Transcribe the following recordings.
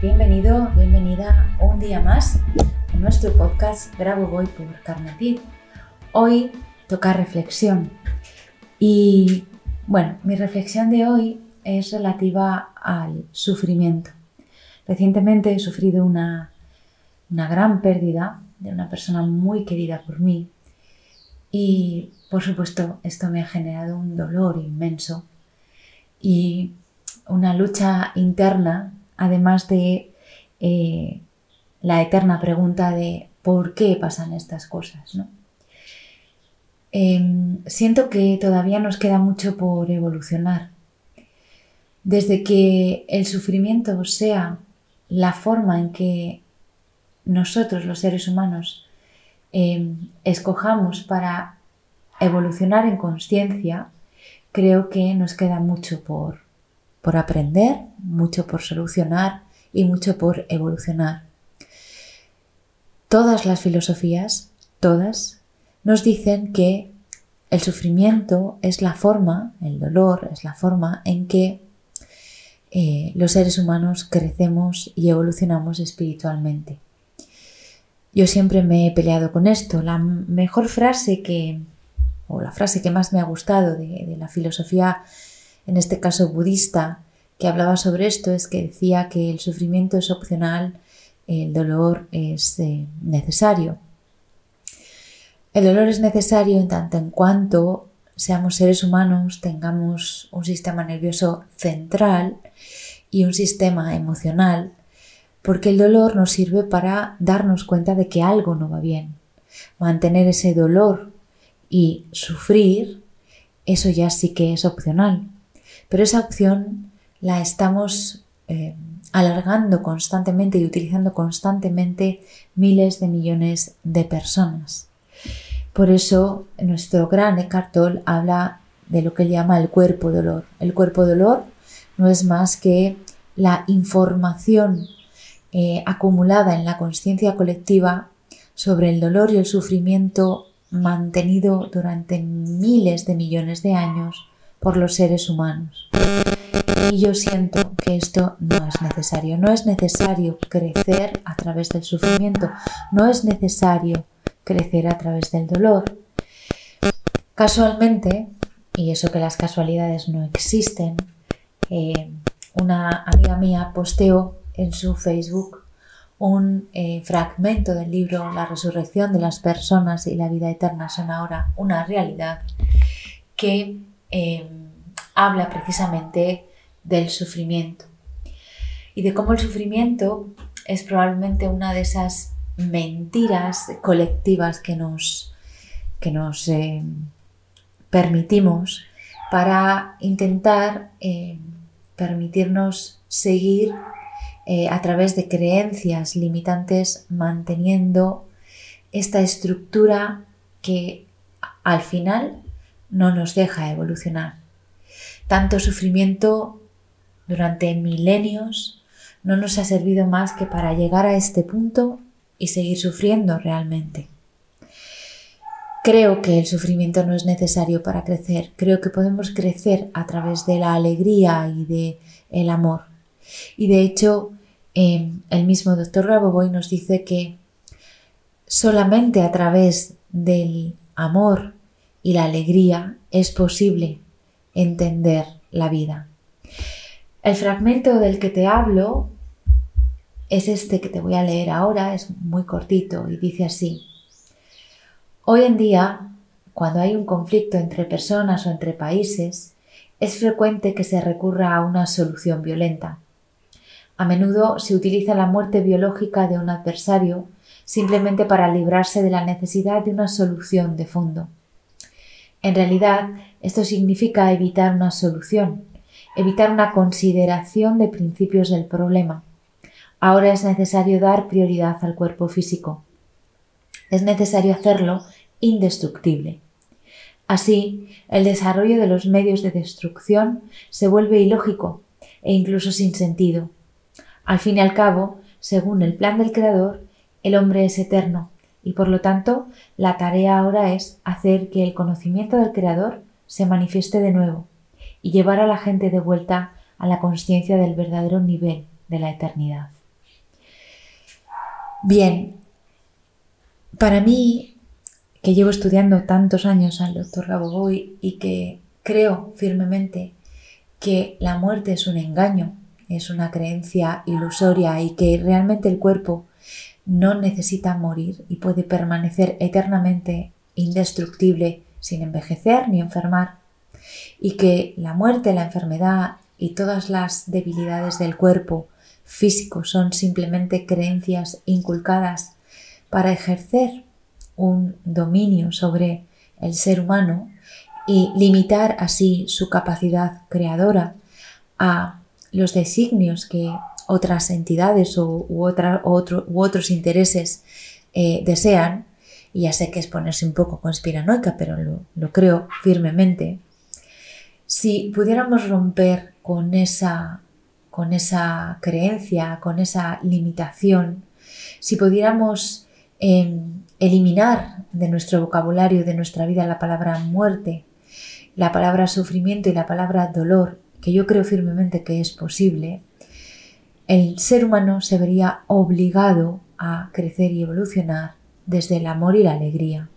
Bienvenido, bienvenida un día más en nuestro podcast Grabo Voy por Carnatid. Hoy toca reflexión y bueno, mi reflexión de hoy es relativa al sufrimiento. Recientemente he sufrido una, una gran pérdida de una persona muy querida por mí y por supuesto esto me ha generado un dolor inmenso y una lucha interna además de eh, la eterna pregunta de por qué pasan estas cosas. Em, siento que todavía nos queda mucho por evolucionar. Desde que el sufrimiento sea la forma en que nosotros, los seres humanos, em, escojamos para evolucionar en conciencia, creo que nos queda mucho por, por aprender, mucho por solucionar y mucho por evolucionar. Todas las filosofías, todas, nos dicen que el sufrimiento es la forma, el dolor es la forma en que eh, los seres humanos crecemos y evolucionamos espiritualmente. Yo siempre me he peleado con esto. La mejor frase que, o la frase que más me ha gustado de la filosofía en este caso budista, que hablaba sobre esto es que decía que el sufrimiento es opcional, el dolor es eh, necesario. El dolor es necesario en tanto en cuanto seamos seres humanos, tengamos un sistema nervioso central y un sistema emocional, porque el dolor nos sirve para darnos cuenta de que algo no va bien. Mantener ese dolor y sufrir, eso ya sí que es opcional. Pero esa opción la estamos eh, alargando constantemente y utilizando constantemente miles de millones de personas. Por eso nuestro gran Eckhart Tolle habla de lo que llama el cuerpo dolor. El cuerpo dolor no es más que la información eh, acumulada en la conciencia colectiva sobre el dolor y el sufrimiento mantenido durante miles de millones de años por los seres humanos. Y yo siento que esto no es necesario. No es necesario crecer a través del sufrimiento. No es necesario crecer a través del dolor. Casualmente, y eso que las casualidades no existen, eh, una amiga mía posteó en su Facebook un eh, fragmento del libro La resurrección de las personas y la vida eterna son ahora una realidad que eh, habla precisamente del sufrimiento. Y de cómo el sufrimiento es probablemente una de esas mentiras colectivas que nos, que nos eh, permitimos para intentar eh, permitirnos seguir eh, a través de creencias limitantes manteniendo esta estructura que al final no nos deja evolucionar. Tanto sufrimiento durante milenios no nos ha servido más que para llegar a este punto y seguir sufriendo realmente. Creo que el sufrimiento no es necesario para crecer. Creo que podemos crecer a través de la alegría y de el amor. Y de hecho, em, el mismo doctor Raboboy nos dice que solamente a través del amor y la alegría es posible entender la vida. El fragmento del que te hablo es este que te voy a leer ahora, es muy cortito y dice así. Hoy en día, cuando hay un conflicto entre personas o entre países, es frecuente que se recurra a una solución violenta. A menudo se utiliza la muerte biológica de un adversario simplemente para librarse de la necesidad de una solución de fondo. En realidad, esto significa evitar una solución, evitar una consideración de principios del problema. Ahora es necesario dar prioridad al cuerpo físico. Es necesario hacerlo indestructible. Así, el desarrollo de los medios de destrucción se vuelve ilógico e incluso sin sentido. Al fin y al cabo, según el plan del Creador, el hombre es eterno y por lo tanto la tarea ahora es hacer que el conocimiento del Creador se manifieste de nuevo y llevar a la gente de vuelta a la conciencia del verdadero nivel de la eternidad. Bien, para mí, que llevo estudiando tantos años al doctor Gabogoy y que creo firmemente que la muerte es un engaño, es una creencia ilusoria y que realmente el cuerpo no necesita morir y puede permanecer eternamente indestructible sin envejecer ni enfermar, y que la muerte, la enfermedad y todas las debilidades del cuerpo físico son simplemente creencias inculcadas para ejercer un dominio sobre el ser humano y limitar así su capacidad creadora a los designios que otras entidades u, otros intereses eh, desean, y ya sé que es ponerse un poco conspiranoica, pero lo, creo firmemente, si pudiéramos romper con esa, con esa creencia, con esa limitación, si pudiéramos em, eliminar de nuestro vocabulario, de nuestra vida, la palabra muerte, la palabra sufrimiento y la palabra dolor, que yo creo firmemente que es posible, el ser humano se vería obligado a crecer y evolucionar desde el amor y la alegría.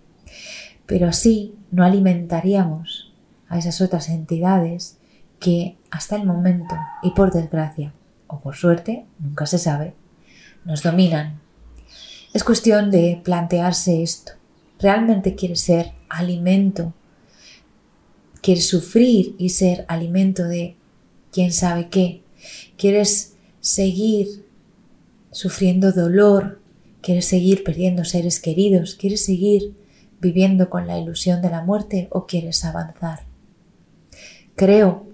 Pero así no alimentaríamos a esas otras entidades que hasta el momento, y por desgracia, o por suerte, nunca se sabe, nos dominan. Es cuestión de plantearse esto. ¿Realmente quieres ser alimento? ¿Quieres sufrir y ser alimento de quién sabe qué? ¿Quieres seguir sufriendo dolor, quieres seguir perdiendo seres queridos, quieres seguir viviendo con la ilusión de la muerte o quieres avanzar. Creo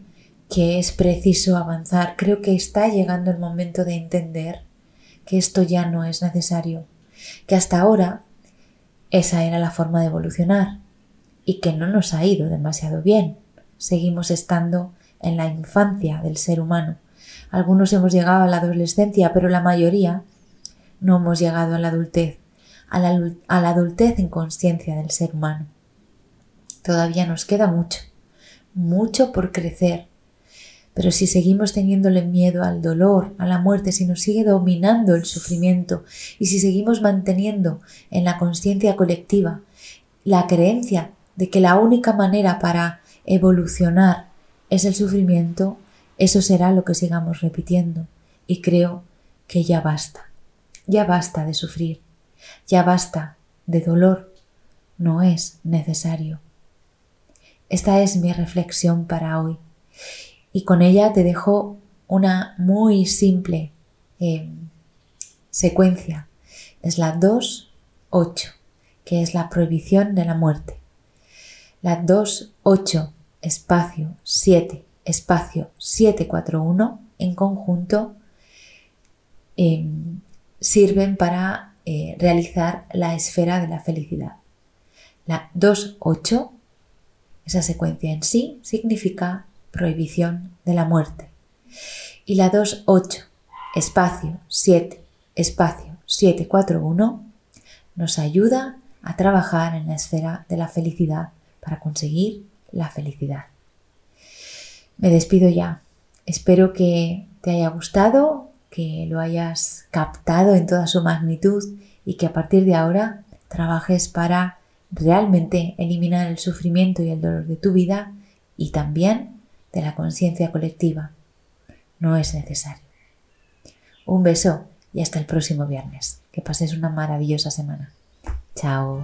que es preciso avanzar, creo que está llegando el momento de entender que esto ya no es necesario, que hasta ahora esa era la forma de evolucionar y que no nos ha ido demasiado bien. Seguimos estando en la infancia del ser humano algunos hemos llegado a la adolescencia, pero la mayoría no hemos llegado a la adultez, a la, adultez en conciencia del ser humano. Todavía nos queda mucho, mucho por crecer. Pero si seguimos teniéndole miedo al dolor, a la muerte, si nos sigue dominando el sufrimiento y si seguimos manteniendo en la conciencia colectiva la creencia de que la única manera para evolucionar es el sufrimiento, eso será lo que sigamos repitiendo y creo que ya basta. Ya basta de sufrir. Ya basta de dolor. No es necesario. Esta es mi reflexión para hoy y con ella te dejo una muy simple eh, secuencia. Es la 2.8, que es la prohibición de la muerte. La 2.8, espacio 7, espacio 741 en conjunto em, sirven para eh, realizar la esfera de la felicidad. La 2.8, esa secuencia en sí, significa prohibición de la muerte. Y la 2.8, espacio 7, espacio 741, nos ayuda a trabajar en la esfera de la felicidad para conseguir la felicidad. Me despido ya. Espero que te haya gustado, que lo hayas captado en toda su magnitud y que a partir de ahora trabajes para realmente eliminar el sufrimiento y el dolor de tu vida y también de la conciencia colectiva. No es necesario. Un beso y hasta el próximo viernes. Que pases una maravillosa semana. Chao.